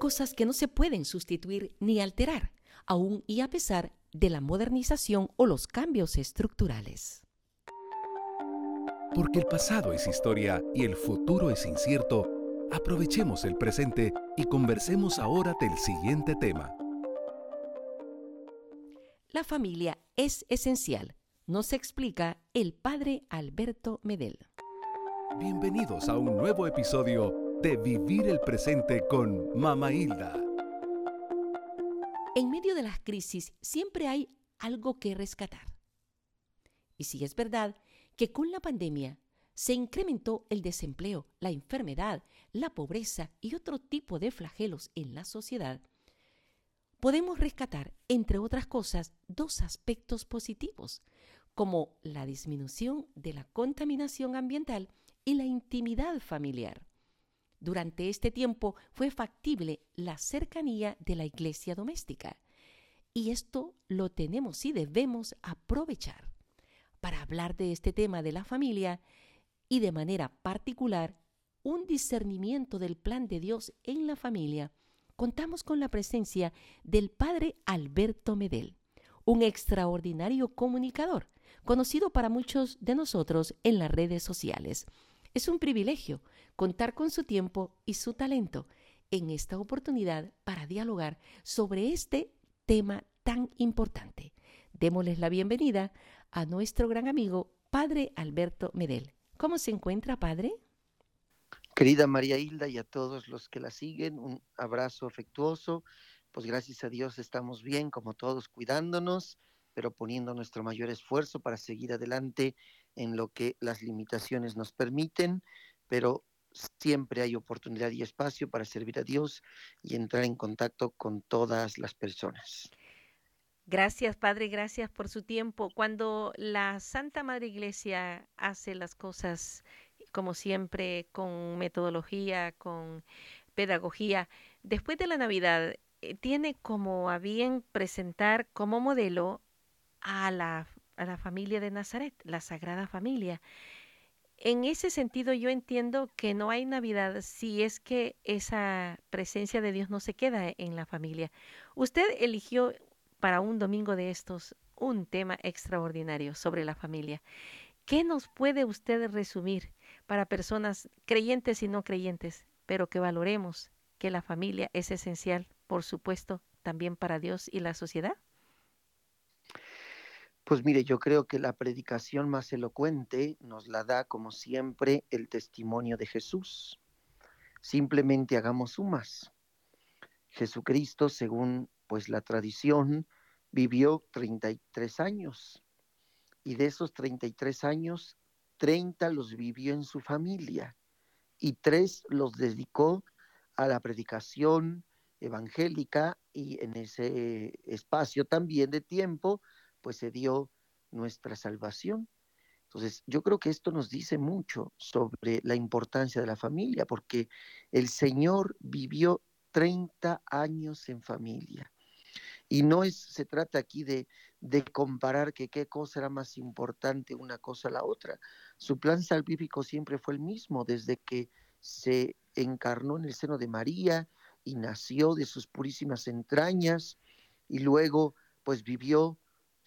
cosas que no se pueden sustituir ni alterar, aún y a pesar de la modernización o los cambios estructurales. Porque el pasado es historia y el futuro es incierto, aprovechemos el presente y conversemos ahora del siguiente tema. La familia es esencial, nos explica el padre Alberto Medel. Bienvenidos a un nuevo episodio de Vivir el Presente con Mama Hilda. En medio de las crisis siempre hay algo que rescatar. Y si es verdad que con la pandemia se incrementó el desempleo, la enfermedad, la pobreza y otro tipo de flagelos en la sociedad, podemos rescatar, entre otras cosas, dos aspectos positivos, como la disminución de la contaminación ambiental y la intimidad familiar. Durante este tiempo fue factible la cercanía de la iglesia doméstica. Y esto lo tenemos y debemos aprovechar. Para hablar de este tema de la familia y de manera particular, un discernimiento del plan de Dios en la familia, contamos con la presencia del padre Alberto Medel, un extraordinario comunicador, conocido para muchos de nosotros en las redes sociales. Es un privilegio contar con su tiempo y su talento en esta oportunidad para dialogar sobre este tema tan importante. Démosles la bienvenida a nuestro gran amigo, Padre Alberto Medel. ¿Cómo se encuentra, Padre? Querida María Hilda y a todos los que la siguen, un abrazo afectuoso. Pues gracias a Dios estamos bien, como todos, cuidándonos, pero poniendo nuestro mayor esfuerzo para seguir adelante en lo que las limitaciones nos permiten, pero siempre hay oportunidad y espacio para servir a Dios y entrar en contacto con todas las personas. Gracias, Padre, gracias por su tiempo. Cuando la Santa Madre Iglesia hace las cosas, como siempre, con metodología, con pedagogía, después de la Navidad, eh, tiene como a bien presentar como modelo a la, a la familia de Nazaret, la Sagrada Familia. En ese sentido yo entiendo que no hay Navidad si es que esa presencia de Dios no se queda en la familia. Usted eligió para un domingo de estos un tema extraordinario sobre la familia. ¿Qué nos puede usted resumir para personas creyentes y no creyentes, pero que valoremos que la familia es esencial, por supuesto, también para Dios y la sociedad? Pues mire, yo creo que la predicación más elocuente nos la da, como siempre, el testimonio de Jesús. Simplemente hagamos sumas. Jesucristo, según pues la tradición, vivió 33 años. Y de esos 33 años, 30 los vivió en su familia y tres los dedicó a la predicación evangélica y en ese espacio también de tiempo pues se dio nuestra salvación. Entonces, yo creo que esto nos dice mucho sobre la importancia de la familia, porque el Señor vivió 30 años en familia. Y no es, se trata aquí de, de comparar que qué cosa era más importante una cosa a la otra. Su plan salvífico siempre fue el mismo, desde que se encarnó en el seno de María y nació de sus purísimas entrañas y luego pues vivió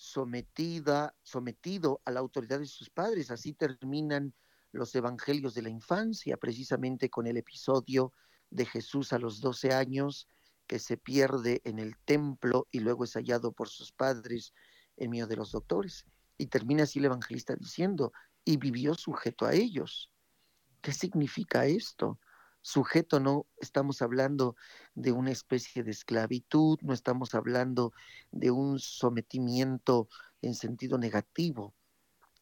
sometida, sometido a la autoridad de sus padres. Así terminan los evangelios de la infancia, precisamente con el episodio de Jesús a los 12 años, que se pierde en el templo y luego es hallado por sus padres en medio de los doctores. Y termina así el evangelista diciendo, y vivió sujeto a ellos. ¿Qué significa esto? Sujeto no estamos hablando de una especie de esclavitud, no estamos hablando de un sometimiento en sentido negativo.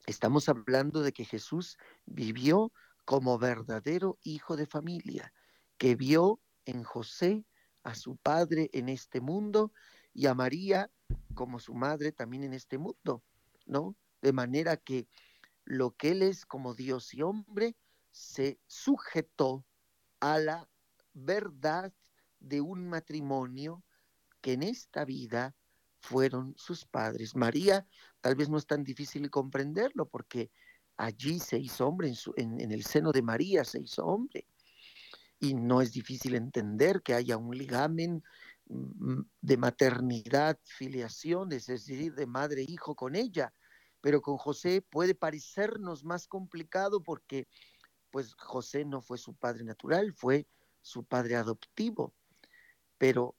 Estamos hablando de que Jesús vivió como verdadero hijo de familia, que vio en José a su padre en este mundo y a María como su madre también en este mundo, ¿no? De manera que lo que él es como Dios y hombre se sujetó a la verdad de un matrimonio que en esta vida fueron sus padres. María tal vez no es tan difícil comprenderlo porque allí se hizo hombre, en, el seno de María se hizo hombre. y no es difícil entender que haya un ligamen mm, de maternidad, filiación, es decir, de madre e hijo con ella. Pero con José puede parecernos más complicado porque pues José no fue su padre natural, fue su padre adoptivo. Pero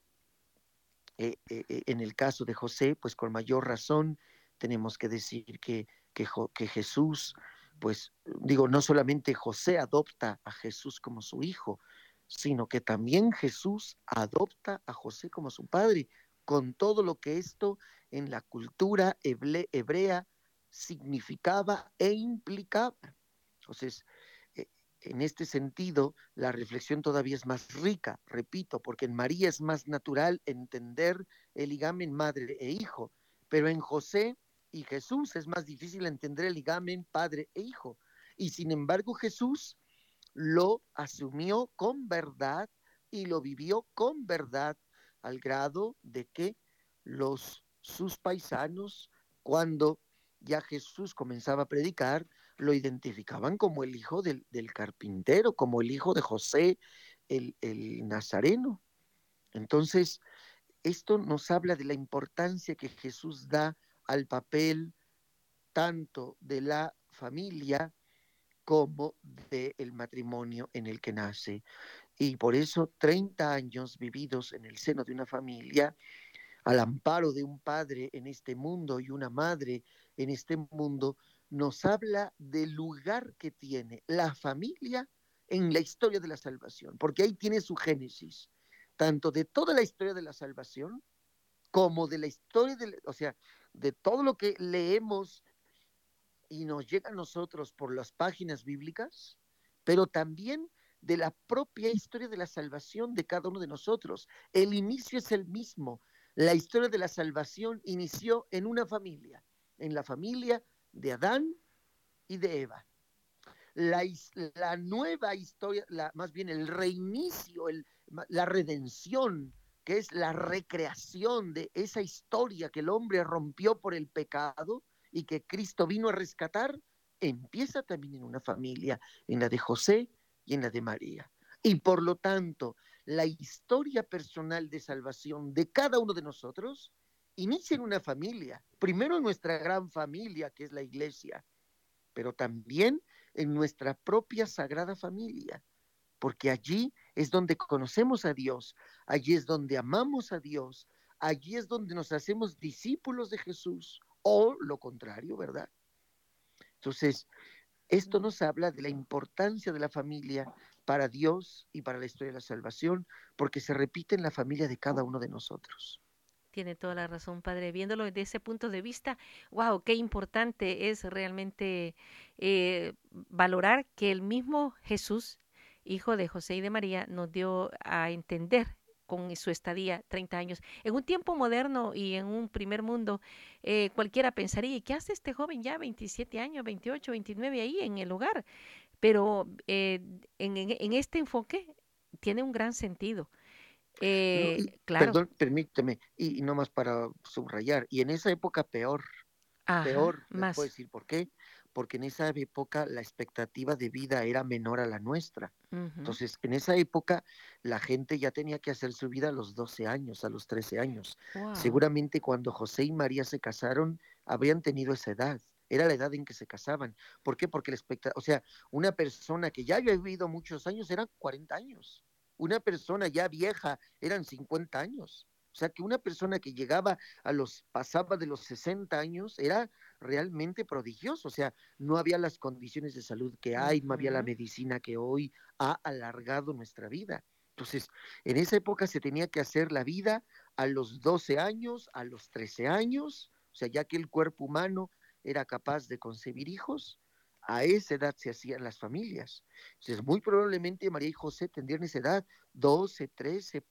eh, eh, eh, en el caso de José, pues con mayor razón tenemos que decir que, que, que Jesús, pues digo, no solamente José adopta a Jesús como su hijo, sino que también Jesús adopta a José como su padre, con todo lo que esto en la cultura hebrea significaba e implicaba. Entonces, en este sentido, la reflexión todavía es más rica, repito, porque en María es más natural entender el ligamen madre e hijo, pero en José y Jesús es más difícil entender el ligamen padre e hijo. Y sin embargo, Jesús lo asumió con verdad y lo vivió con verdad al grado de que los sus paisanos cuando ya Jesús comenzaba a predicar lo identificaban como el hijo del, carpintero, como el hijo de José el, el Nazareno. Entonces, esto nos habla de la importancia que Jesús da al papel tanto de la familia como del matrimonio en el que nace. Y por eso 30 años vividos en el seno de una familia, al amparo de un padre en este mundo y una madre en este mundo, nos habla del lugar que tiene la familia en la historia de la salvación, porque ahí tiene su génesis, tanto de toda la historia de la salvación como de la historia, de, o sea, de todo lo que leemos y nos llega a nosotros por las páginas bíblicas, pero también de la propia historia de la salvación de cada uno de nosotros. El inicio es el mismo. La historia de la salvación inició en una familia, en la familia de Adán y de Eva. La, la nueva historia, más bien el reinicio, la redención, que es la recreación de esa historia que el hombre rompió por el pecado, y que Cristo vino a rescatar, empieza también en una familia, en la de José y en la de María. Y por lo tanto, la historia personal de salvación de cada uno de nosotros inicia en una familia. Primero en nuestra gran familia, que es la iglesia, pero también en nuestra propia sagrada familia, porque allí es donde conocemos a Dios, allí es donde amamos a Dios, allí es donde nos hacemos discípulos de Jesús o lo contrario, ¿verdad? Entonces, esto nos habla de la importancia de la familia para Dios y para la historia de la salvación, porque se repite en la familia de cada uno de nosotros. Tiene toda la razón, padre. Viéndolo desde ese punto de vista, wow, qué importante es realmente eh, valorar que el mismo Jesús, hijo de José y de María, nos dio a entender con su estadía 30 años. En un tiempo moderno y en un primer mundo, eh, cualquiera pensaría, ¿y qué hace este joven ya 27 años, 28, 29 ahí en el hogar? Pero eh, en, este enfoque tiene un gran sentido. Eh, claro. Perdón, permíteme, y, no más para subrayar, y en esa época peor, peor, más. puedo decir por qué, porque en esa época la expectativa de vida era menor a la nuestra. Entonces, en esa época la gente ya tenía que hacer su vida a los 12 años, a los 13 años. Seguramente cuando José y María se casaron, habrían tenido esa edad. Era la edad en que se casaban. ¿Por qué? Porque la expectativa, o sea, una persona que ya había vivido muchos años eran 40 años. Una persona ya vieja eran 50 años. O sea, que una persona que llegaba a los, pasaba de los 60 años, era realmente prodigioso. O sea, no había las condiciones de salud que hay, no había la medicina que hoy ha alargado nuestra vida. Entonces, en esa época se tenía que hacer la vida a los 12 años, a los 13 años, o sea, ya que el cuerpo humano era capaz de concebir hijos, a esa edad se hacían las familias. Entonces, muy probablemente María y José tendrían esa edad, 12, 13,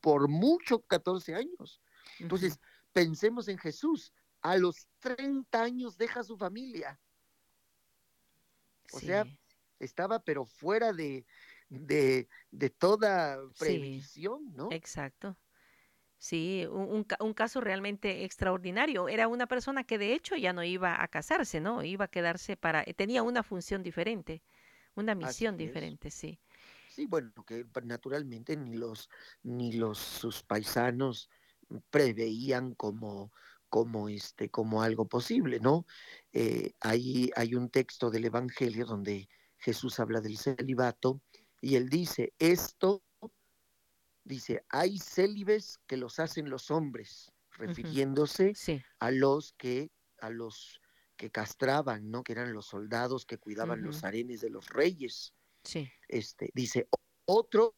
por mucho 14 años. Entonces, pensemos en Jesús. A los 30 años deja su familia. O sea, estaba pero fuera de, de, toda previsión, ¿no? Exacto. Sí, un, un, caso realmente extraordinario. Era una persona que de hecho ya no iba a casarse, ¿no? Iba a quedarse para, tenía una función diferente, una misión diferente, sí. Sí, bueno, que naturalmente ni los ni los sus paisanos preveían como como este como algo posible, ¿no? Eh, ahí hay un texto del Evangelio donde Jesús habla del celibato y él dice esto dice hay célibes que los hacen los hombres refiriéndose a los que a los que castraban, ¿no? Que eran los soldados que cuidaban los arenes de los reyes. Sí. Este, dice, otros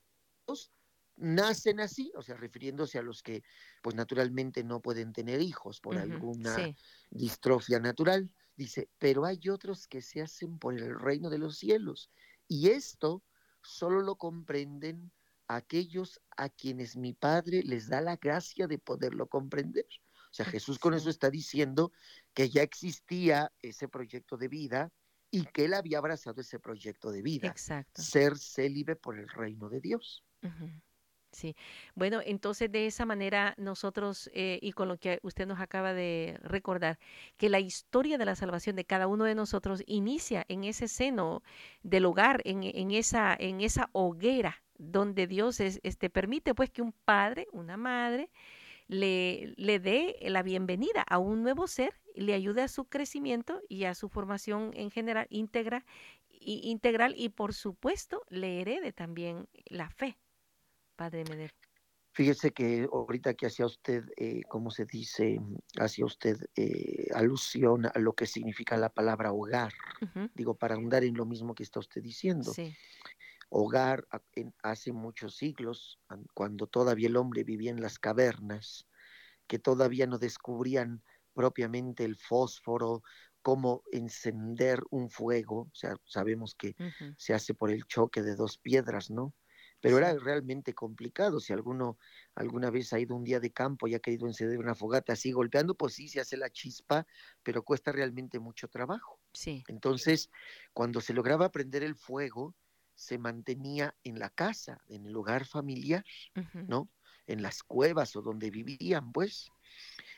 nacen así, o sea, refiriéndose a los que, pues naturalmente no pueden tener hijos por alguna distrofia natural. Dice, pero hay otros que se hacen por el reino de los cielos. Y esto solo lo comprenden aquellos a quienes mi Padre les da la gracia de poderlo comprender. O sea, Jesús con eso está diciendo que ya existía ese proyecto de vida y que él había abrazado ese proyecto de vida. Exacto. Ser célibe por el reino de Dios. Sí, bueno, entonces de esa manera nosotros, eh, y con lo que usted nos acaba de recordar, que la historia de la salvación de cada uno de nosotros inicia en ese seno del hogar, en, en esa, en esa hoguera donde Dios es, este, permite pues que un padre, una madre, le, le dé la bienvenida a un nuevo ser, le ayude a su crecimiento y a su formación en general íntegra, y, integral y por supuesto le herede también la fe, Padre Meder. Fíjese que ahorita que hacía usted, eh, ¿cómo se dice? Hacía usted eh, alusión a lo que significa la palabra hogar. Digo, para ahondar en lo mismo que está usted diciendo. Sí hogar hace muchos siglos, cuando todavía el hombre vivía en las cavernas, que todavía no descubrían propiamente el fósforo, cómo encender un fuego, o sea, sabemos que se hace por el choque de dos piedras, ¿no? Pero era realmente complicado. Si alguno alguna vez ha ido un día de campo y ha querido encender una fogata así golpeando, pues sí, se hace la chispa, pero cuesta realmente mucho trabajo. Sí. Entonces, cuando se lograba prender el fuego, se mantenía en la casa, en el hogar familiar, ¿no? En las cuevas o donde vivían, pues.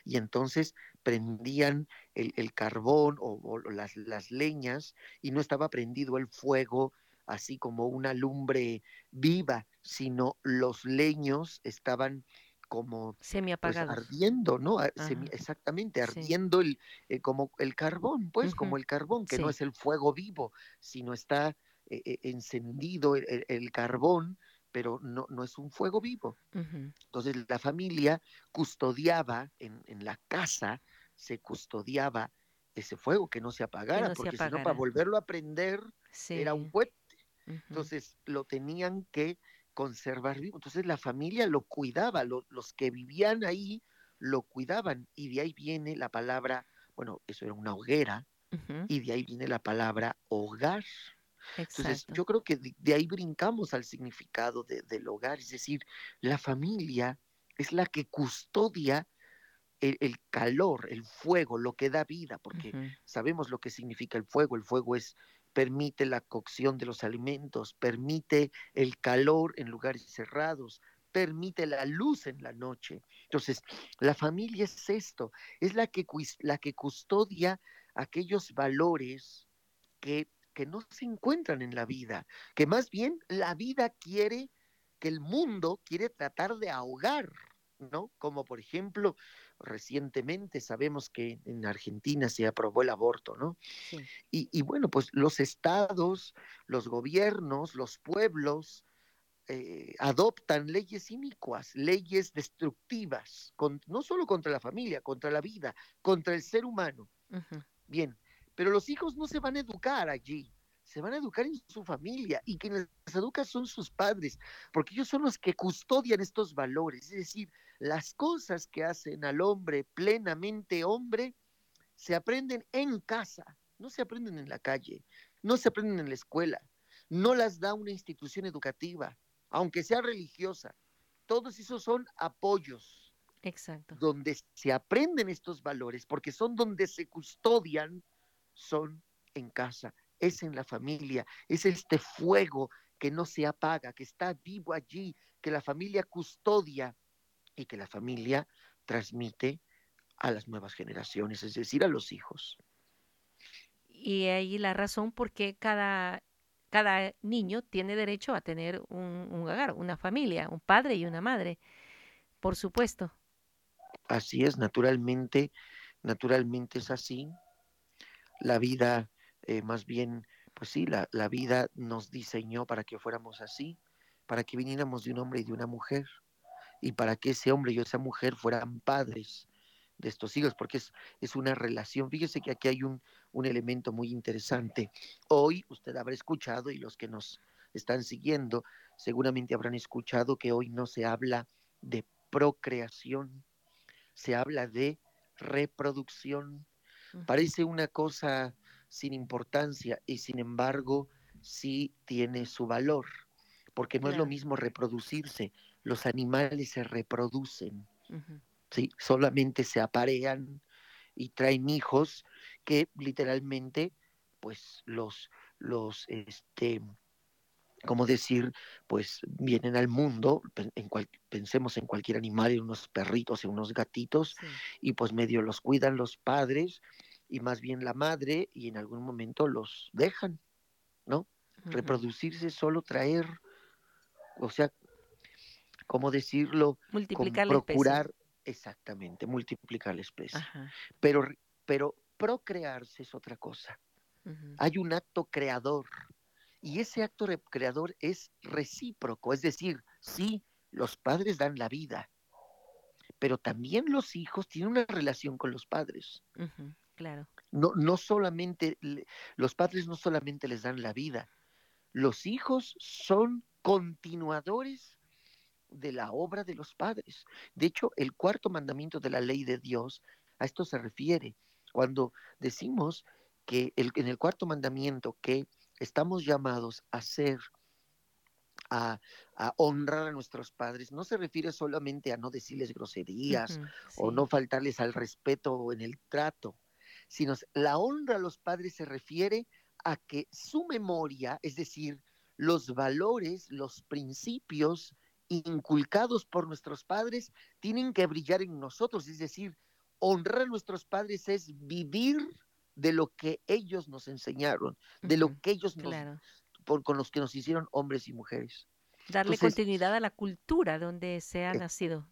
Y entonces prendían el, carbón o, las, las, leñas y no estaba prendido el fuego así como una lumbre viva, sino los leños estaban como pues, ardiendo, ¿no? exactamente, ardiendo el, eh, como el carbón, pues, como el carbón, que no es el fuego vivo, sino está eh, eh, encendido el, carbón, pero no, no es un fuego vivo. Entonces la familia custodiaba en, en, la casa, se custodiaba ese fuego que no se apagara, porque si no para volverlo a prender era un cohete. Entonces lo tenían que conservar vivo. Entonces la familia lo cuidaba, los que vivían ahí lo cuidaban y de ahí viene la palabra, bueno, eso era una hoguera, y de ahí viene la palabra hogar. Entonces, yo creo que de, ahí brincamos al significado del hogar, es decir, la familia es la que custodia el, calor, el fuego, lo que da vida, porque sabemos lo que significa el fuego. El fuego es permite la cocción de los alimentos, permite el calor en lugares cerrados, permite la luz en la noche. Entonces, la familia es esto, es la que, la que custodia aquellos valores que que no se encuentran en la vida, que más bien la vida quiere, que el mundo quiere tratar de ahogar, ¿no? Como por ejemplo, recientemente sabemos que en Argentina se aprobó el aborto, ¿no? Y, bueno, pues los estados, los gobiernos, los pueblos, eh, adoptan leyes inicuas, leyes destructivas, no solo contra la familia, contra la vida, contra el ser humano. Bien, pero los hijos no se van a educar allí, se van a educar en su familia y quienes les educan son sus padres, porque ellos son los que custodian estos valores, es decir, las cosas que hacen al hombre plenamente hombre se aprenden en casa, no se aprenden en la calle, no se aprenden en la escuela, no las da una institución educativa, aunque sea religiosa. Todos esos son apoyos. Exacto. Donde se aprenden estos valores, porque son donde se custodian son en casa, es en la familia, es este fuego que no se apaga, que está vivo allí, que la familia custodia y que la familia transmite a las nuevas generaciones, es decir, a los hijos. Y ahí la razón por qué cada cada niño tiene derecho a tener un, un hogar, una familia, un padre y una madre, por supuesto. Así es, naturalmente, naturalmente es así. La vida, eh, más bien, pues sí, la, la vida nos diseñó para que fuéramos así, para que viniéramos de un hombre y de una mujer, y para que ese hombre y esa mujer fueran padres de estos hijos, porque es, es una relación. Fíjese que aquí hay un, un elemento muy interesante. Hoy usted habrá escuchado, y los que nos están siguiendo seguramente habrán escuchado que hoy no se habla de procreación, se habla de reproducción. Parece una cosa sin importancia y sin embargo sí tiene su valor, porque no es lo mismo reproducirse, los animales se reproducen, ¿sí? solamente se aparean y traen hijos que literalmente pues los, los, este, como decir, pues vienen al mundo, en pensemos en cualquier animal, en unos perritos, en unos gatitos, y pues medio los cuidan los padres y más bien la madre y en algún momento los dejan, ¿no? Reproducirse solo traer, o sea, ¿cómo decirlo? Multiplicar procurar, exactamente, multiplicar la especie. Pero, pero procrearse es otra cosa. Hay un acto creador y ese acto creador es recíproco, es decir, sí, los padres dan la vida, pero también los hijos tienen una relación con los padres. claro. No, no solamente, los padres no solamente les dan la vida, los hijos son continuadores de la obra de los padres. De hecho, el cuarto mandamiento de la ley de Dios a esto se refiere. Cuando decimos que el, en el cuarto mandamiento que estamos llamados a ser, a, honrar a nuestros padres, no se refiere solamente a no decirles groserías o no faltarles al respeto en el trato, sino la honra a los padres se refiere a que su memoria, es decir, los valores, los principios inculcados por nuestros padres, tienen que brillar en nosotros, es decir, honrar a nuestros padres es vivir de lo que ellos nos enseñaron, de lo que ellos nos, con los que nos hicieron hombres y mujeres. Darle continuidad a la cultura donde se ha nacido.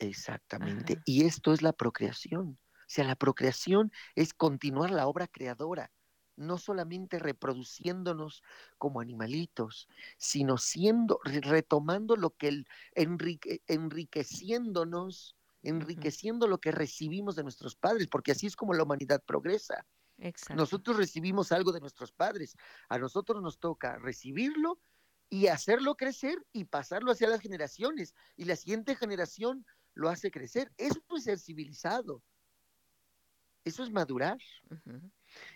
Exactamente. Y esto es la procreación. O sea, la procreación es continuar la obra creadora, no solamente reproduciéndonos como animalitos, sino siendo, retomando lo que el enrique, enriqueciéndonos enriqueciendo lo que recibimos de nuestros padres, porque así es como la humanidad progresa. Nosotros recibimos algo de nuestros padres, a nosotros nos toca recibirlo y hacerlo crecer y pasarlo hacia las generaciones, y la siguiente generación lo hace crecer. Eso es ser civilizado, eso es madurar.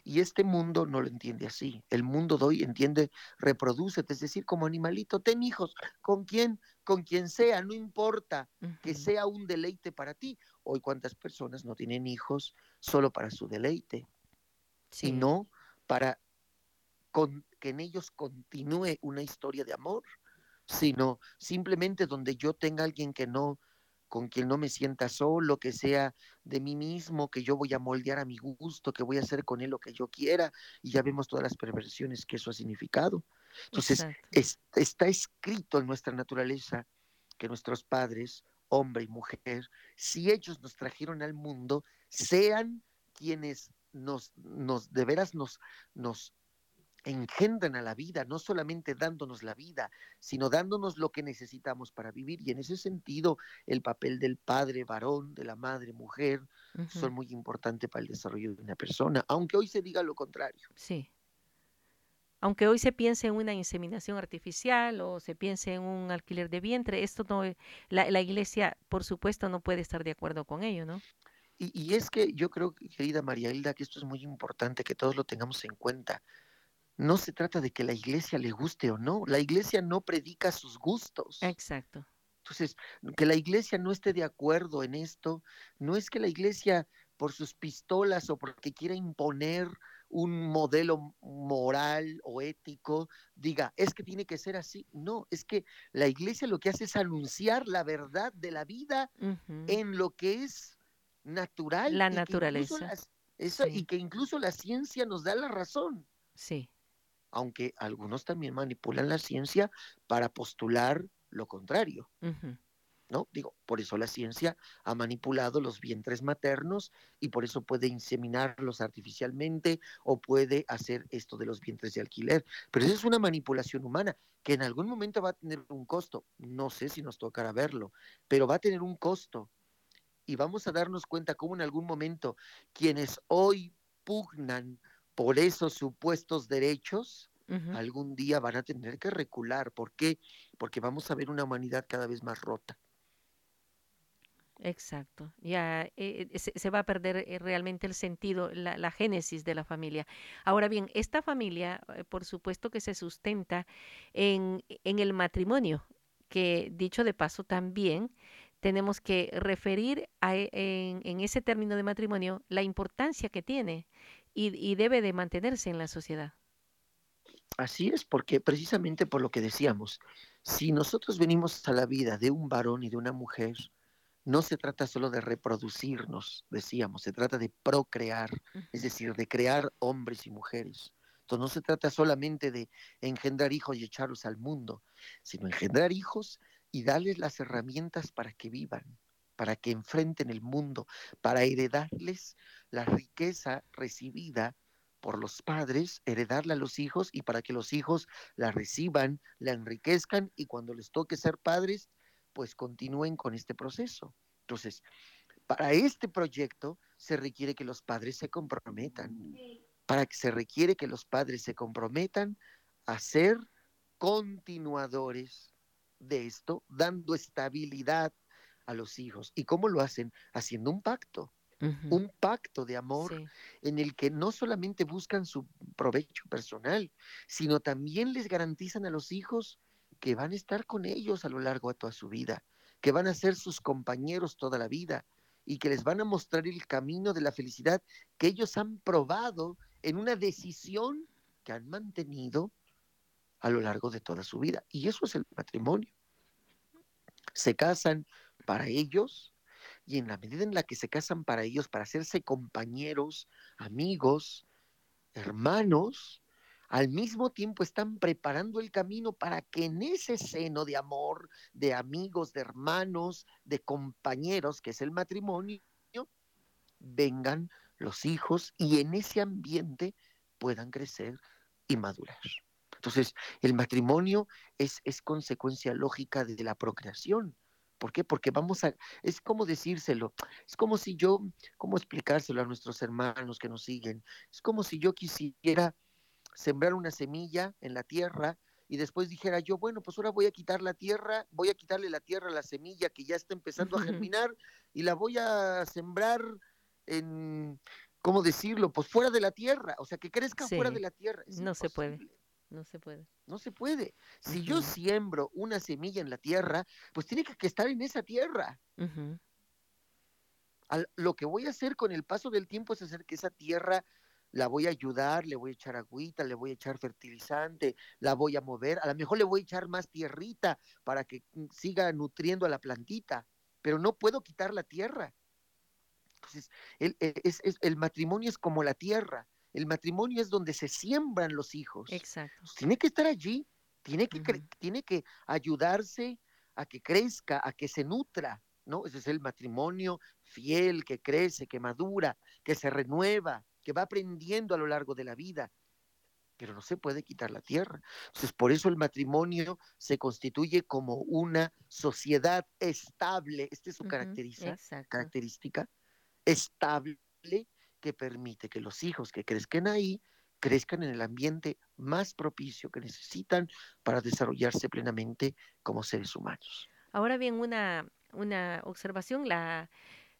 Y este mundo no lo entiende así. El mundo de hoy entiende, reproduce, es decir, como animalito, ten hijos, ¿con quién? Con quien sea, no importa que sea un deleite para ti. Hoy cuántas personas no tienen hijos solo para su deleite, sino para que en ellos continúe una historia de amor, sino simplemente donde yo tenga alguien que no con quien no me sienta solo, que sea de mí mismo, que yo voy a moldear a mi gusto, que voy a hacer con él lo que yo quiera, y ya vemos todas las perversiones que eso ha significado. Entonces, está escrito en nuestra naturaleza que nuestros padres, hombre y mujer, si ellos nos trajeron al mundo, sean quienes nos, nos de veras nos, nos engendran a la vida, no solamente dándonos la vida, sino dándonos lo que necesitamos para vivir. Y en ese sentido, el papel del padre varón, de la madre mujer, son muy importantes para el desarrollo de una persona, aunque hoy se diga lo contrario. Sí. Aunque hoy se piense en una inseminación artificial o se piense en un alquiler de vientre, esto no, la, la iglesia, por supuesto, no puede estar de acuerdo con ello, ¿no? Y, y es que yo creo, querida María Hilda, que esto es muy importante que todos lo tengamos en cuenta no se trata de que la iglesia le guste o no, la iglesia no predica sus gustos. Exacto. Entonces, que la iglesia no esté de acuerdo en esto, no es que la iglesia por sus pistolas o porque quiera imponer un modelo moral o ético, diga, es que tiene que ser así. No, es que la iglesia lo que hace es anunciar la verdad de la vida en lo que es natural. La naturaleza. y que incluso la ciencia nos da la razón. Sí. Aunque algunos también manipulan la ciencia para postular lo contrario. ¿No? Digo, por eso la ciencia ha manipulado los vientres maternos y por eso puede inseminarlos artificialmente o puede hacer esto de los vientres de alquiler. Pero eso es una manipulación humana que en algún momento va a tener un costo. No sé si nos tocará verlo, pero va a tener un costo. Y vamos a darnos cuenta cómo en algún momento quienes hoy pugnan por esos supuestos derechos, algún día van a tener que recular. ¿Por qué? Porque vamos a ver una humanidad cada vez más rota. Exacto, ya eh, eh, se, va a perder eh, realmente el sentido, la, génesis de la familia. Ahora bien, esta familia, por supuesto que se sustenta en, en el matrimonio, que dicho de paso también tenemos que referir a, en, en, ese término de matrimonio la importancia que tiene y, debe de mantenerse en la sociedad. Así es, porque precisamente por lo que decíamos, si nosotros venimos a la vida de un varón y de una mujer, no se trata solo de reproducirnos, decíamos, se trata de procrear, es decir, de crear hombres y mujeres. Entonces no se trata solamente de engendrar hijos y echarlos al mundo, sino engendrar hijos y darles las herramientas para que vivan, para que enfrenten el mundo, para heredarles la riqueza recibida por los padres, heredarla a los hijos y para que los hijos la reciban, la enriquezcan y cuando les toque ser padres, pues continúen con este proceso. Entonces, para este proyecto se requiere que los padres se comprometan, para que se requiere que los padres se comprometan a ser continuadores de esto, dando estabilidad a los hijos. ¿Y cómo lo hacen? Haciendo un pacto un pacto de amor en el que no solamente buscan su provecho personal, sino también les garantizan a los hijos que van a estar con ellos a lo largo de toda su vida, que van a ser sus compañeros toda la vida y que les van a mostrar el camino de la felicidad que ellos han probado en una decisión que han mantenido a lo largo de toda su vida. Y eso es el matrimonio. Se casan para ellos, y en la medida en la que se casan para ellos, para hacerse compañeros, amigos, hermanos, al mismo tiempo están preparando el camino para que en ese seno de amor, de amigos, de hermanos, de compañeros, que es el matrimonio, vengan los hijos y en ese ambiente puedan crecer y madurar. Entonces, el matrimonio es, es consecuencia lógica de la procreación. ¿Por qué? Porque vamos a, es como decírselo, es como si yo, ¿cómo explicárselo a nuestros hermanos que nos siguen? Es como si yo quisiera sembrar una semilla en la tierra y después dijera yo, bueno, pues ahora voy a quitar la tierra, voy a quitarle la tierra a la semilla que ya está empezando a germinar y la voy a sembrar en, ¿cómo decirlo? Pues fuera de la tierra, o sea, que crezca fuera de la tierra. no se puede. No se puede. No se puede. Si yo siembro una semilla en la tierra, pues tiene que, estar en esa tierra. lo que voy a hacer con el paso del tiempo es hacer que esa tierra la voy a ayudar, le voy a echar agüita, le voy a echar fertilizante, la voy a mover, a lo mejor le voy a echar más tierrita para que mm, siga nutriendo a la plantita, pero no puedo quitar la tierra. Entonces, el, e, es, el matrimonio es como la tierra el matrimonio es donde se siembran los hijos. Exacto. tiene que estar allí, tiene que, tiene que ayudarse a que crezca, a que se nutra, ¿no? Ese es el matrimonio fiel, que crece, que madura, que se renueva, que va aprendiendo a lo largo de la vida. Pero no se puede quitar la tierra. Entonces, por eso el matrimonio se como una sociedad estable. Esta es su característica, estable que permite que los hijos que crezcan ahí crezcan en el ambiente más propicio que necesitan para desarrollarse plenamente como seres humanos. Ahora bien, una, una observación, la,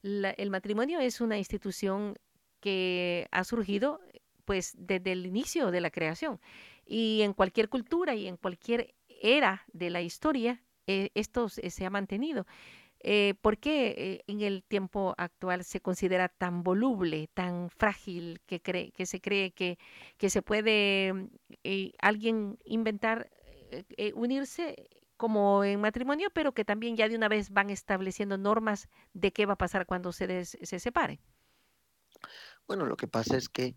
el matrimonio es una institución que ha surgido pues desde el inicio de la creación y en cualquier cultura y en cualquier era de la historia eh, esto se ha mantenido. Eh, ¿Por qué eh, en el tiempo actual se considera tan voluble, tan frágil, que, cree, que se cree que, que se puede mm, eh, alguien inventar, unirse como en matrimonio, pero que también ya de una vez van estableciendo normas de qué va a pasar cuando se, se separen? Bueno, lo que pasa es que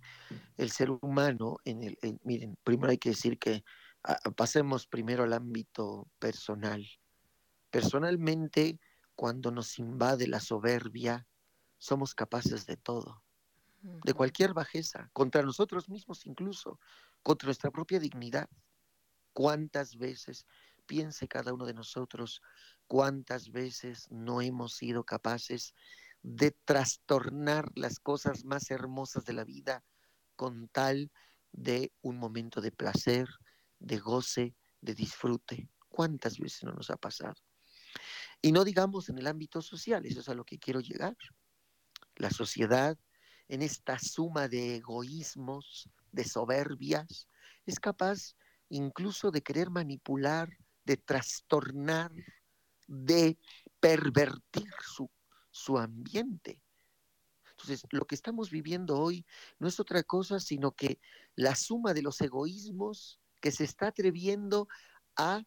el ser humano, en el, miren, primero hay que decir que ah, pasemos primero al ámbito personal. Personalmente, cuando nos invade la soberbia, somos capaces de todo, de cualquier bajeza, contra nosotros mismos incluso, contra nuestra propia dignidad. ¿Cuántas veces, piense cada uno de nosotros, cuántas veces no hemos sido capaces de trastornar las cosas más hermosas de la vida con tal de un momento de placer, de goce, de disfrute. ¿Cuántas veces no nos ha pasado? Y no digamos en el ámbito social, eso es a lo que quiero llegar. La sociedad, en esta suma de egoísmos, de soberbias, es capaz incluso de querer manipular, de trastornar, de pervertir su su ambiente. Entonces, lo que estamos viviendo hoy no es otra cosa sino que la suma de los egoísmos que se está atreviendo a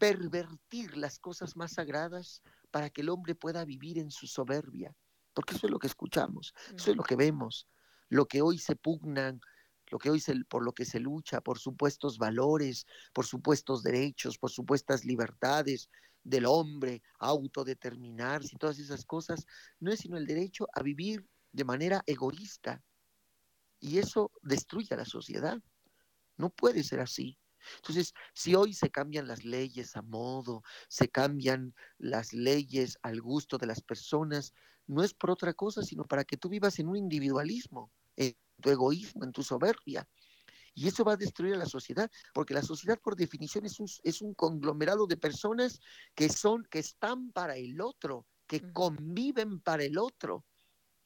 pervertir las cosas más sagradas para que el hombre pueda vivir en su soberbia. Porque eso es lo que escuchamos, eso es lo que vemos, lo que hoy se pugnan, lo que hoy se, por lo que se lucha, por supuestos valores, por supuestos derechos, por supuestas libertades, del hombre, autodeterminarse y todas esas cosas, no es sino el derecho a vivir de manera egoísta. Y eso destruye a la sociedad. No puede ser así. Entonces, si hoy se cambian las leyes a modo, se cambian las leyes al gusto de las personas, no es por otra cosa, sino para que tú vivas en un individualismo, en tu egoísmo, en tu soberbia. Y eso va a destruir a la sociedad, porque la sociedad por definición es un, es un conglomerado de personas que son, que están para el otro, que conviven para el otro.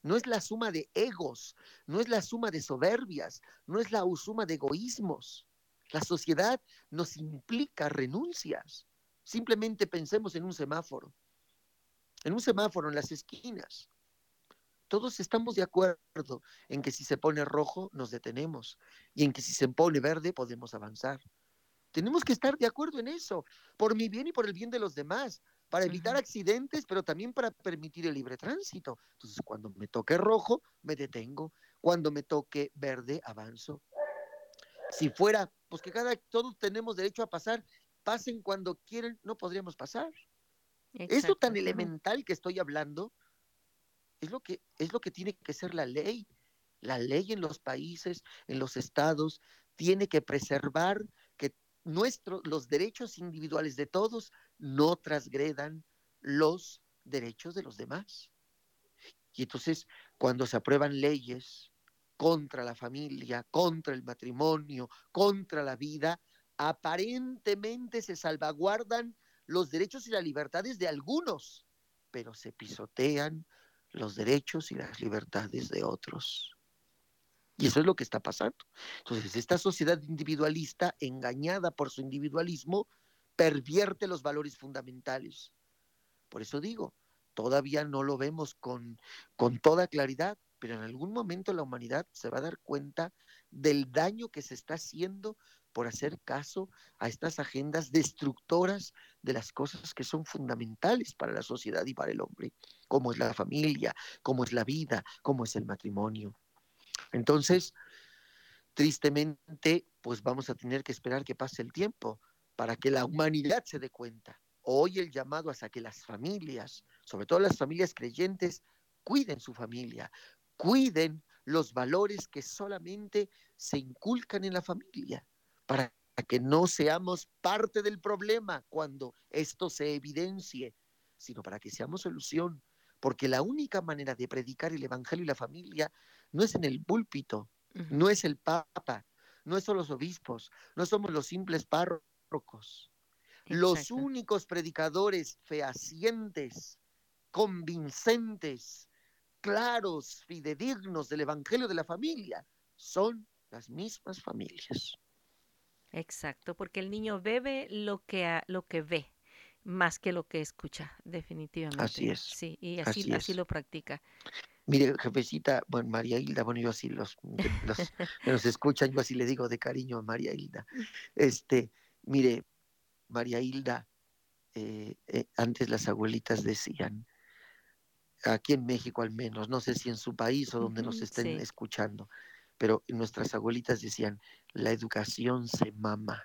No es la suma de egos, no es la suma de soberbias, no es la suma de egoísmos. La sociedad nos implica renuncias. Simplemente pensemos en un semáforo. En un semáforo en las esquinas. Todos estamos de acuerdo en que si se pone rojo nos detenemos y en que si se pone verde podemos avanzar. Tenemos que estar de acuerdo en eso, por mi bien y por el bien de los demás, para evitar accidentes, pero también para permitir el libre tránsito. Entonces, cuando me toque rojo, me detengo. Cuando me toque verde, avanzo. Si fuera, pues que cada, todos tenemos derecho a pasar, pasen cuando quieren, no podríamos pasar. Esto tan elemental que estoy hablando, es lo que, es lo que tiene que ser la ley. La ley en los países, en los estados, tiene que preservar que nuestros, los derechos individuales de todos no transgredan los derechos de los demás. Y entonces, cuando se aprueban leyes contra la familia, contra el matrimonio, contra la vida, aparentemente se salvaguardan los derechos y las libertades de algunos, pero se pisotean los derechos y las libertades de otros. Y eso es lo que está pasando. Entonces, esta sociedad individualista, engañada por su individualismo, pervierte los valores fundamentales. Por eso digo, todavía no lo vemos con, con toda claridad, pero en algún momento la humanidad se va a dar cuenta del daño que se está haciendo por hacer caso a estas agendas destructoras de las cosas que son fundamentales para la sociedad y para el hombre, como es la familia, como es la vida, como es el matrimonio. Entonces, tristemente, pues vamos a tener que esperar que pase el tiempo para que la humanidad se dé cuenta. Hoy el llamado a que las familias, sobre todo las familias creyentes, cuiden su familia, cuiden los valores que solamente se inculcan en la familia para que no seamos parte del problema cuando esto se evidencie, sino para que seamos solución. Porque la única manera de predicar el Evangelio y la familia no es en el púlpito, no es el Papa, no son los obispos, no somos los simples párrocos. Los únicos predicadores fehacientes, convincentes, claros, fidedignos del Evangelio de la familia son las mismas familias. Exacto, porque el niño bebe lo que, lo que ve más que lo que escucha, definitivamente. Así es. Sí, y así, así, lo practica. Mire, jefecita, bueno, María Hilda, bueno, yo así los, los que nos escuchan, yo así le digo de cariño a María Hilda. Este, mire, María Hilda, eh, eh, antes las abuelitas decían, aquí en México al menos, no sé si en su país o donde nos estén escuchando, pero nuestras abuelitas decían, la educación se mama,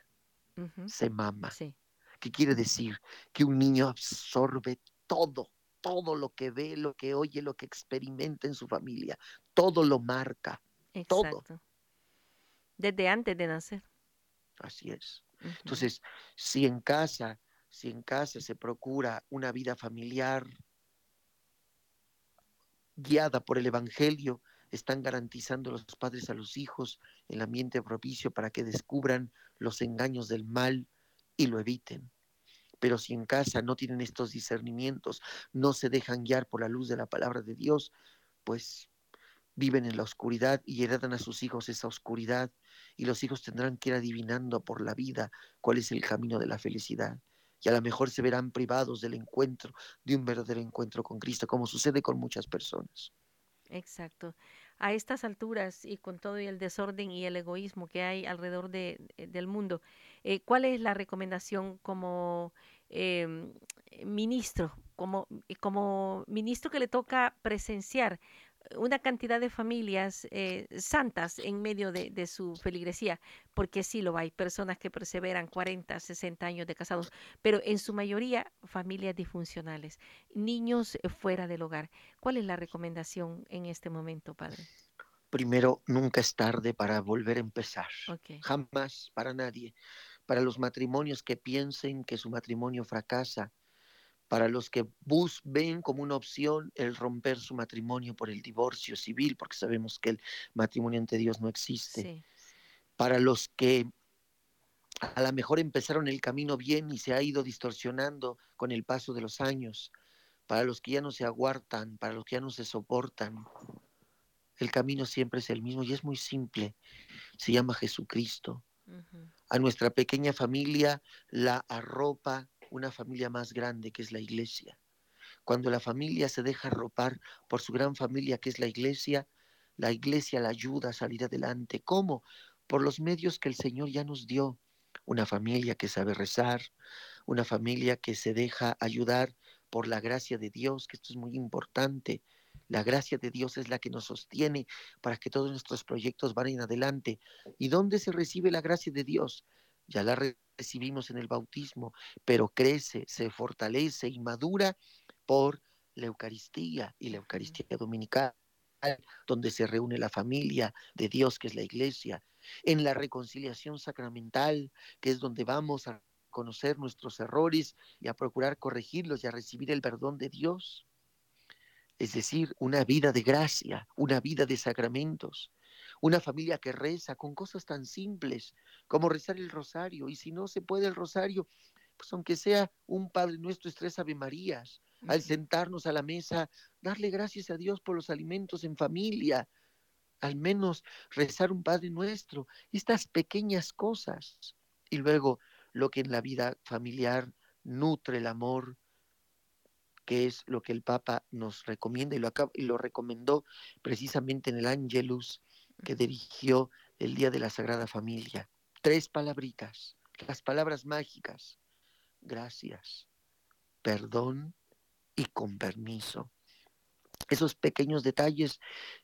se mama. ¿Qué quiere decir? Que un niño absorbe todo, todo lo que ve, lo que oye, lo que experimenta en su familia, todo lo marca, Exacto. todo. Desde antes de nacer. Así es. Entonces, si en casa, si en casa se procura una vida familiar guiada por el Evangelio, están garantizando los padres a los hijos el ambiente propicio para que descubran los engaños del mal y lo eviten. Pero si en casa no tienen estos discernimientos, no se dejan guiar por la luz de la palabra de Dios, pues viven en la oscuridad y heredan a sus hijos esa oscuridad y los hijos tendrán que ir adivinando por la vida cuál es el camino de la felicidad. Y a lo mejor se verán privados del encuentro, de un verdadero encuentro con Cristo, como sucede con muchas personas. Exacto. A estas alturas y con todo el desorden y el egoísmo que hay alrededor de, del mundo, eh, ¿cuál es la recomendación como em, ministro, como, como ministro que le toca presenciar una cantidad de familias eh, santas en medio de, de, su feligresía, porque sí lo hay, personas que perseveran 40, 60 años de casados, pero en su mayoría familias disfuncionales, niños fuera del hogar. ¿Cuál es la recomendación en este momento, padre? Primero, nunca es tarde para volver a empezar. Jamás para nadie. Para los matrimonios que piensen que su matrimonio fracasa, para los que bus ven como una opción el romper su matrimonio por el divorcio civil, porque sabemos que el matrimonio ante Dios no existe. Para los que a lo mejor empezaron el camino bien y se ha ido distorsionando con el paso de los años. Para los que ya no se aguardan, para los que ya no se soportan. El camino siempre es el mismo y es muy simple. Se llama Jesucristo. A nuestra pequeña familia la arropa una familia más grande que es la iglesia. Cuando la familia se deja arropar por su gran familia que es la iglesia, la iglesia la ayuda a salir adelante. ¿Cómo? Por los medios que el Señor ya nos dio. Una familia que sabe rezar, una familia que se deja ayudar por la gracia de Dios, que esto es muy importante. La gracia de Dios es la que nos sostiene para que todos nuestros proyectos vayan adelante. ¿Y dónde se recibe la gracia de Dios? Ya la recibimos en el bautismo, pero crece, se fortalece y madura por la Eucaristía y la Eucaristía dominical, donde se reúne la familia de Dios, que es la iglesia, en la reconciliación sacramental, que es donde vamos a conocer nuestros errores y a procurar corregirlos y a recibir el perdón de Dios. Es decir, una vida de gracia, una vida de sacramentos, una familia que reza con cosas tan simples como rezar el rosario. Y si no se puede el rosario, pues aunque sea un Padre Nuestro, es tres Ave Marías. Al sentarnos a la mesa, darle gracias a Dios por los alimentos en familia. Al menos rezar un Padre Nuestro. Estas pequeñas cosas. Y luego lo que en la vida familiar nutre el amor, que es lo que el Papa nos recomienda y lo, y lo recomendó precisamente en el Angelus que dirigió el Día de la Sagrada Familia. Tres palabritas, las palabras mágicas. Gracias, perdón y con permiso. Esos pequeños detalles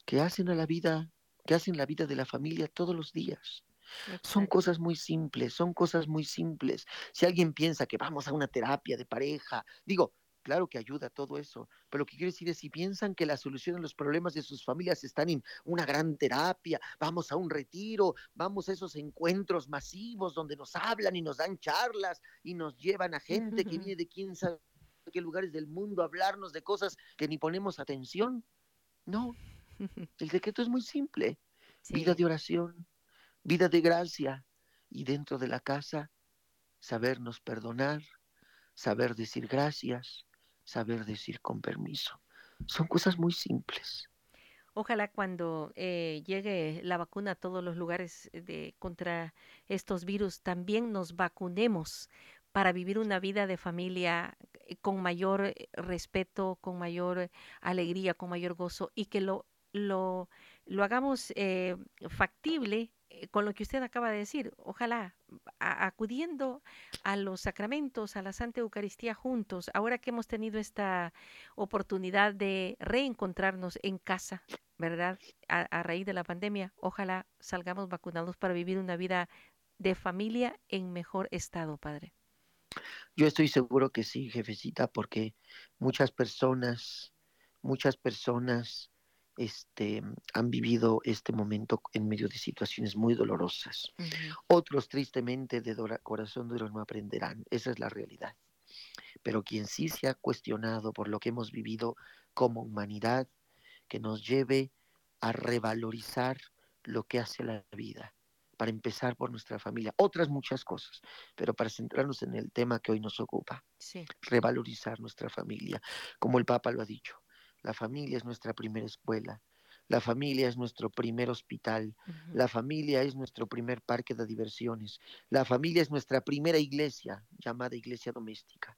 que hacen a la vida, que hacen la vida de la familia todos los días. Son cosas muy simples, son cosas muy simples. Si alguien piensa que vamos a una terapia de pareja, digo, Claro que ayuda todo eso, pero lo que quiero decir es si piensan que la solución a los problemas de sus familias están en una gran terapia, vamos a un retiro, vamos a esos encuentros masivos donde nos hablan y nos dan charlas y nos llevan a gente que viene de quién sabe qué lugares del mundo a hablarnos de cosas que ni ponemos atención. No, el decreto es muy simple. Vida de oración, vida de gracia y dentro de la casa sabernos perdonar, saber decir gracias, saber decir con permiso. Son cosas muy simples. Ojalá cuando eh, llegue la vacuna a todos los lugares de, contra estos virus, también nos vacunemos para vivir una vida de familia eh, con mayor eh, respeto, con mayor alegría, con mayor gozo y que lo, lo, lo hagamos factible eh, con lo que usted acaba de decir, ojalá acudiendo a los sacramentos, a la Santa Eucaristía juntos, ahora que hemos tenido esta oportunidad de reencontrarnos en casa, ¿verdad? A, raíz de la pandemia, ojalá salgamos vacunados para vivir una vida de familia en mejor estado, Padre. Yo estoy seguro que sí, jefecita, porque muchas personas, muchas personas este, han vivido este momento en medio de situaciones muy dolorosas. Otros, tristemente, de corazón duro no aprenderán. Esa es la realidad. Pero quien sí se ha cuestionado por lo que hemos vivido como humanidad, que nos lleve a revalorizar lo que hace la vida, para empezar por nuestra familia, otras muchas cosas, pero para centrarnos en el tema que hoy nos ocupa, revalorizar nuestra familia, como el Papa lo ha dicho, la familia es nuestra primera escuela, la familia es nuestro primer hospital, la familia es nuestro primer parque de diversiones, la familia es nuestra primera iglesia, llamada iglesia doméstica.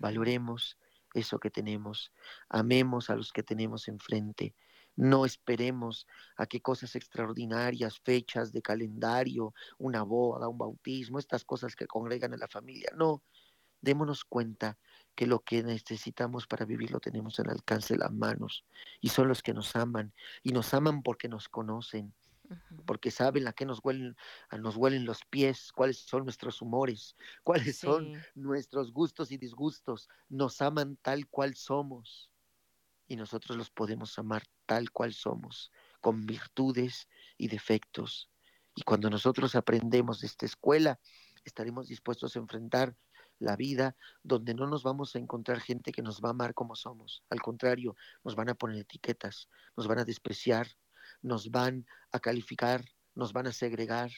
Valoremos eso que tenemos, amemos a los que tenemos enfrente, no esperemos a que cosas extraordinarias, fechas de calendario, una boda, un bautismo, estas cosas que congregan a la familia. No, démonos cuenta que lo que necesitamos para vivir lo tenemos en alcance de las manos y son los que nos aman y nos aman porque nos conocen porque saben a qué nos huelen, a nos huelen los pies, cuáles son nuestros humores, cuáles son nuestros gustos y disgustos, nos aman tal cual somos y nosotros los podemos amar tal cual somos, con virtudes y defectos. Y cuando nosotros aprendemos de esta escuela, estaremos dispuestos a enfrentar la vida donde no nos vamos a encontrar gente que nos va a amar como somos. Al contrario, nos van a poner etiquetas, nos van a despreciar, nos van a calificar, nos van a segregar.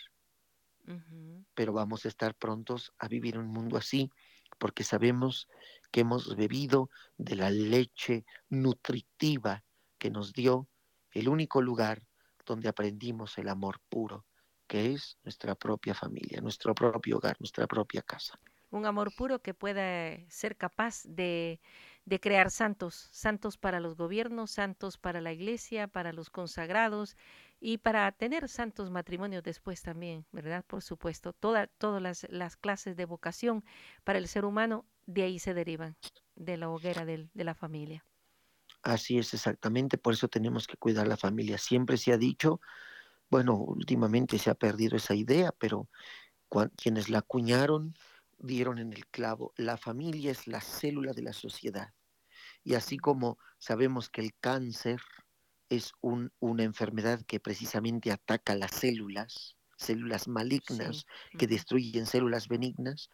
Pero vamos a estar prontos a vivir un mundo así, porque sabemos que hemos bebido de la leche nutritiva que nos dio el único lugar donde aprendimos el amor puro, que es nuestra propia familia, nuestro propio hogar, nuestra propia casa un amor puro que pueda ser capaz de, de, crear santos, santos para los gobiernos, santos para la iglesia, para los consagrados y para tener santos matrimonios después también, ¿verdad? Por supuesto, toda, todas las, las clases de vocación para el ser humano de ahí se derivan, de la hoguera de la familia. Así es exactamente, por eso tenemos que cuidar la familia. Siempre se ha dicho, bueno, últimamente se ha perdido esa idea, pero quienes la acuñaron, dieron en el clavo, la familia es la célula de la sociedad. Y así como sabemos que el cáncer es una enfermedad que precisamente ataca las células, células malignas que destruyen células benignas,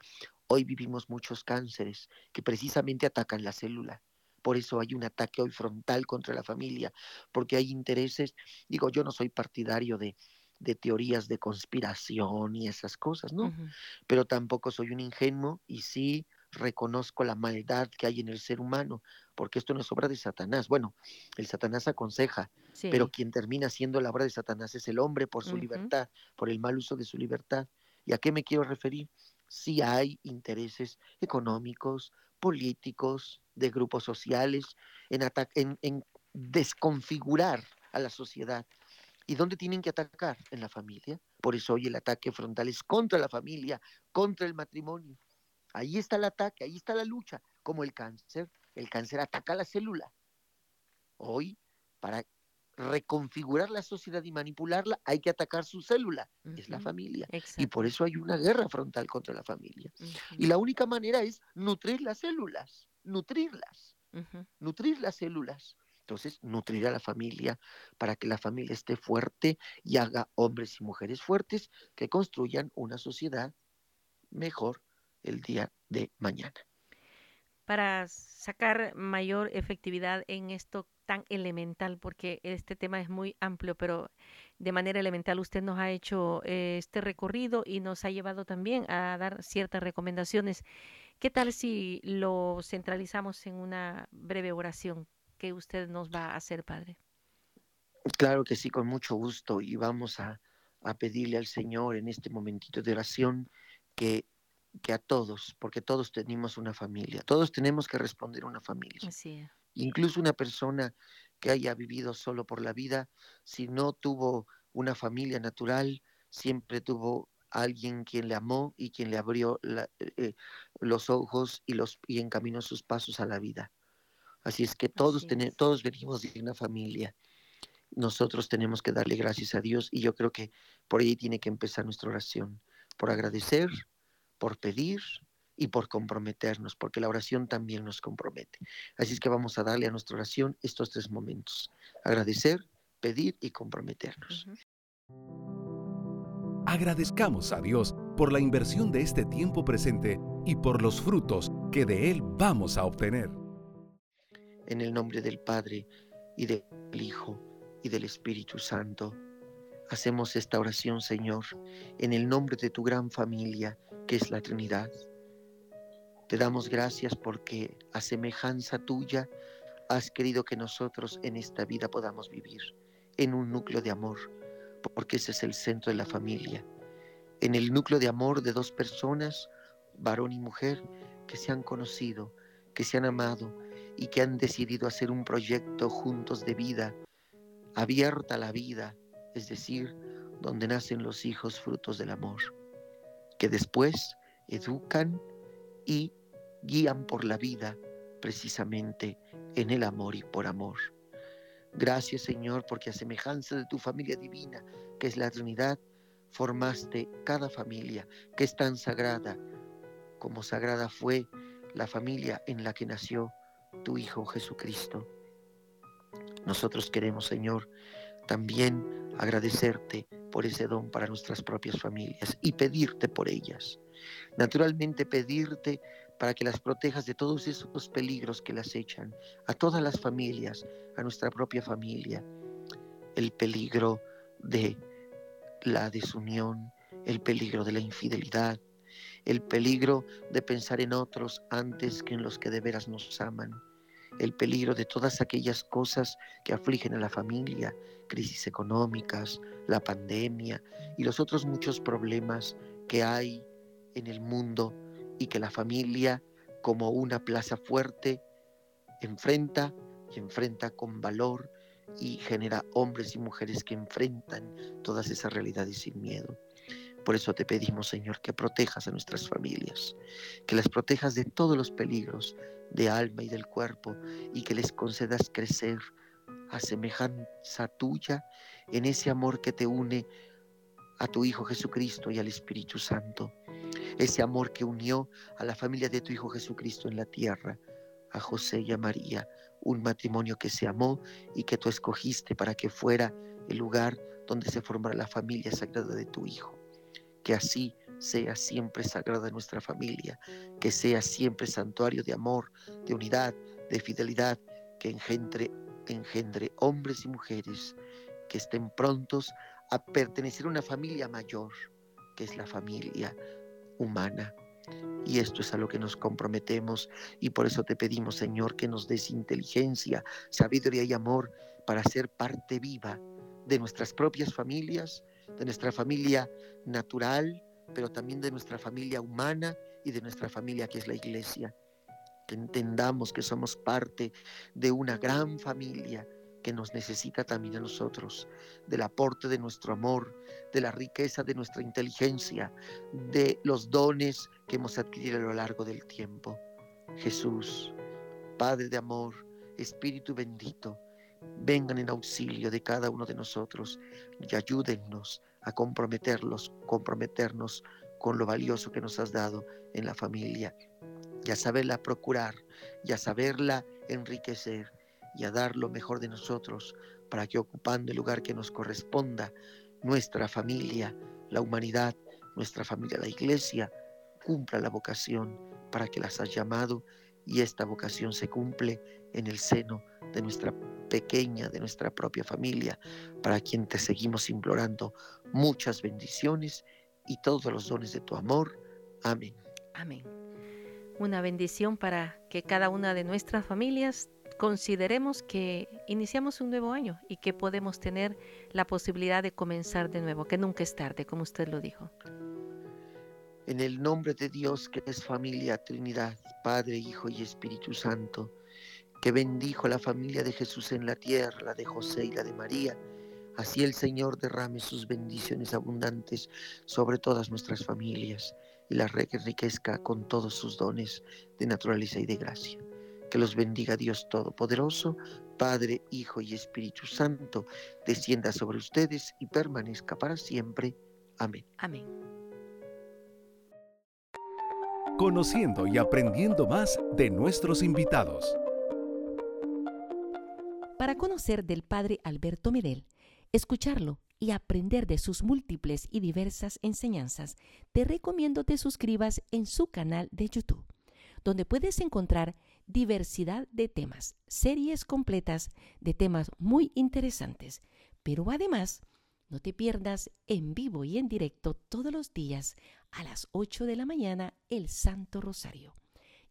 hoy vivimos muchos cánceres que precisamente atacan la célula. Por eso hay un ataque hoy frontal contra la familia, porque hay intereses, digo, yo no soy partidario de, de teorías de conspiración y esas cosas, ¿no? Pero tampoco soy un ingenuo y sí reconozco la maldad que hay en el ser humano, porque esto no es obra de Satanás. Bueno, el Satanás aconseja, pero quien termina siendo la obra de Satanás es el hombre por su libertad, por el mal uso de su libertad. ¿Y a qué me quiero referir? Si hay intereses económicos, políticos, de grupos sociales, en, en, en desconfigurar a la sociedad ¿Y dónde tienen que atacar? En la familia. Por eso hoy el ataque frontal es contra la familia, contra el matrimonio. Ahí está el ataque, ahí está la lucha, como el cáncer. El cáncer ataca la célula. Hoy, para reconfigurar la sociedad y manipularla, hay que atacar su célula, es la familia. Y por eso hay una guerra frontal contra la familia. Y la única manera es nutrir las células, nutrirlas, nutrir las células. Entonces, nutrir a la familia para que la familia esté fuerte y haga hombres y mujeres fuertes que construyan una sociedad mejor el día de mañana. Para sacar mayor efectividad en esto tan elemental, porque este tema es muy amplio, pero de manera elemental usted nos ha hecho eh, este recorrido y nos ha llevado también a dar ciertas recomendaciones. ¿Qué tal si lo centralizamos en una breve oración? Que usted nos va a hacer, Padre. Claro que sí, con mucho gusto. Y vamos a, pedirle al Señor en este momentito de oración que, que a todos, porque todos tenemos una familia, todos tenemos que responder a una familia. Incluso una persona que haya vivido solo por la vida, si no tuvo una familia natural siempre tuvo alguien quien le amó y quien le abrió eh, los ojos y, los, y encaminó sus pasos a la vida. Así es que todos, todos venimos de una familia. Nosotros tenemos que darle gracias a Dios y yo creo que por ahí tiene que empezar nuestra oración, por agradecer, por pedir y por comprometernos, porque la oración también nos compromete. Así es que vamos a darle a nuestra oración estos tres momentos, agradecer, pedir y comprometernos. Agradezcamos a Dios por la inversión de este tiempo presente y por los frutos que de Él vamos a obtener. En el nombre del Padre y del Hijo y del Espíritu Santo, hacemos esta oración, Señor, en el nombre de tu gran familia, que es la Trinidad te damos gracias porque a semejanza tuya has querido que nosotros en esta vida podamos vivir en un núcleo de amor, porque ese es el centro de la familia. En el núcleo de amor de dos personas, varón y mujer, que se han conocido, que se han amado y que han decidido hacer un proyecto juntos de vida, abierta a la vida, es decir, donde nacen los hijos frutos del amor, que después educan y guían por la vida precisamente en el amor y por amor. Gracias Señor porque a semejanza de tu familia divina, que es la Trinidad, formaste cada familia que es tan sagrada como sagrada fue la familia en la que nació tu Hijo Jesucristo. Nosotros queremos, Señor, también agradecerte por ese don para nuestras propias familias y pedirte por ellas. Naturalmente pedirte para que las protejas de todos esos peligros que las echan, a todas las familias, a nuestra propia familia, el peligro de la desunión, el peligro de la infidelidad, el peligro de pensar en otros antes que en los que de veras nos aman, el peligro de todas aquellas cosas que afligen a la familia, crisis económicas, la pandemia y los otros muchos problemas que hay en el mundo y que la familia como una plaza fuerte enfrenta y enfrenta con valor y genera hombres y mujeres que enfrentan todas esas realidades sin miedo. Por eso te pedimos, Señor, que protejas a nuestras familias, que las protejas de todos los peligros de alma y del cuerpo y que les concedas crecer a semejanza tuya en ese amor que te une a tu Hijo Jesucristo y al Espíritu Santo ese amor que unió a la familia de tu Hijo Jesucristo en la tierra, a José y a María, un matrimonio que se amó y que tú escogiste para que fuera el lugar donde se formara la familia sagrada de tu Hijo. Que así sea siempre sagrada nuestra familia, que sea siempre santuario de amor, de unidad, de fidelidad, que engendre, engendre hombres y mujeres que estén prontos a pertenecer a una familia mayor, que es la familia humana. Y esto es a lo que nos comprometemos y por eso te pedimos, Señor, que nos des inteligencia, sabiduría y amor para ser parte viva de nuestras propias familias, de nuestra familia natural, pero también de nuestra familia humana y de nuestra familia que es la iglesia. Que entendamos que somos parte de una gran familia que nos necesita también a nosotros, del aporte de nuestro amor, de la riqueza de nuestra inteligencia, de los dones que hemos adquirido a lo largo del tiempo. Jesús, Padre de amor, Espíritu bendito, vengan en auxilio de cada uno de nosotros y ayúdennos a comprometerlos, comprometernos con lo valioso que nos has dado en la familia y a saberla procurar y a saberla enriquecer y a dar lo mejor de nosotros para que ocupando el lugar que nos corresponda, nuestra familia, la humanidad, nuestra familia, la iglesia, cumpla la vocación para que las has llamado y esta vocación se cumple en el seno de nuestra pequeña, de nuestra propia familia, para quien te seguimos implorando muchas bendiciones y todos los dones de tu amor. Amén. Amén. Una bendición para que cada una de nuestras familias consideremos que iniciamos un nuevo año y que podemos tener la posibilidad de comenzar de nuevo, que nunca es tarde, como usted lo dijo. En el nombre de Dios, que es familia, Trinidad, Padre, Hijo y Espíritu Santo, que bendijo la familia de Jesús en la tierra, la de José y la de María, Así el Señor derrame sus bendiciones abundantes sobre todas nuestras familias y las enriquezca con todos sus dones de naturaleza y de gracia. Que los bendiga Dios Todopoderoso, Padre, Hijo y Espíritu Santo, descienda sobre ustedes y permanezca para siempre. Amén. Amén. Conociendo y aprendiendo más de nuestros invitados. Para conocer del Padre Alberto Medel, escucharlo y aprender de sus múltiples y diversas enseñanzas, te recomiendo te suscribas en su canal de YouTube, donde puedes encontrar diversidad de temas, series completas de temas muy interesantes, pero además no te pierdas en vivo y en directo todos los días a las 8 de la mañana el Santo Rosario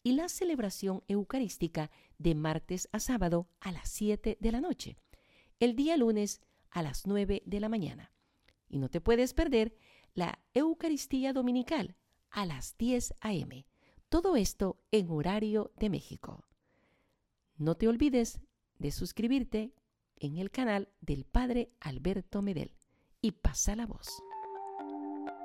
y la celebración eucarística de martes a sábado a las 7 de la noche. El día lunes a las 9 de la mañana. Y no te puedes perder la Eucaristía Dominical a las 10 a.m. Todo esto en horario de México. No te olvides de suscribirte en el canal del Padre Alberto Medel y pasa la voz.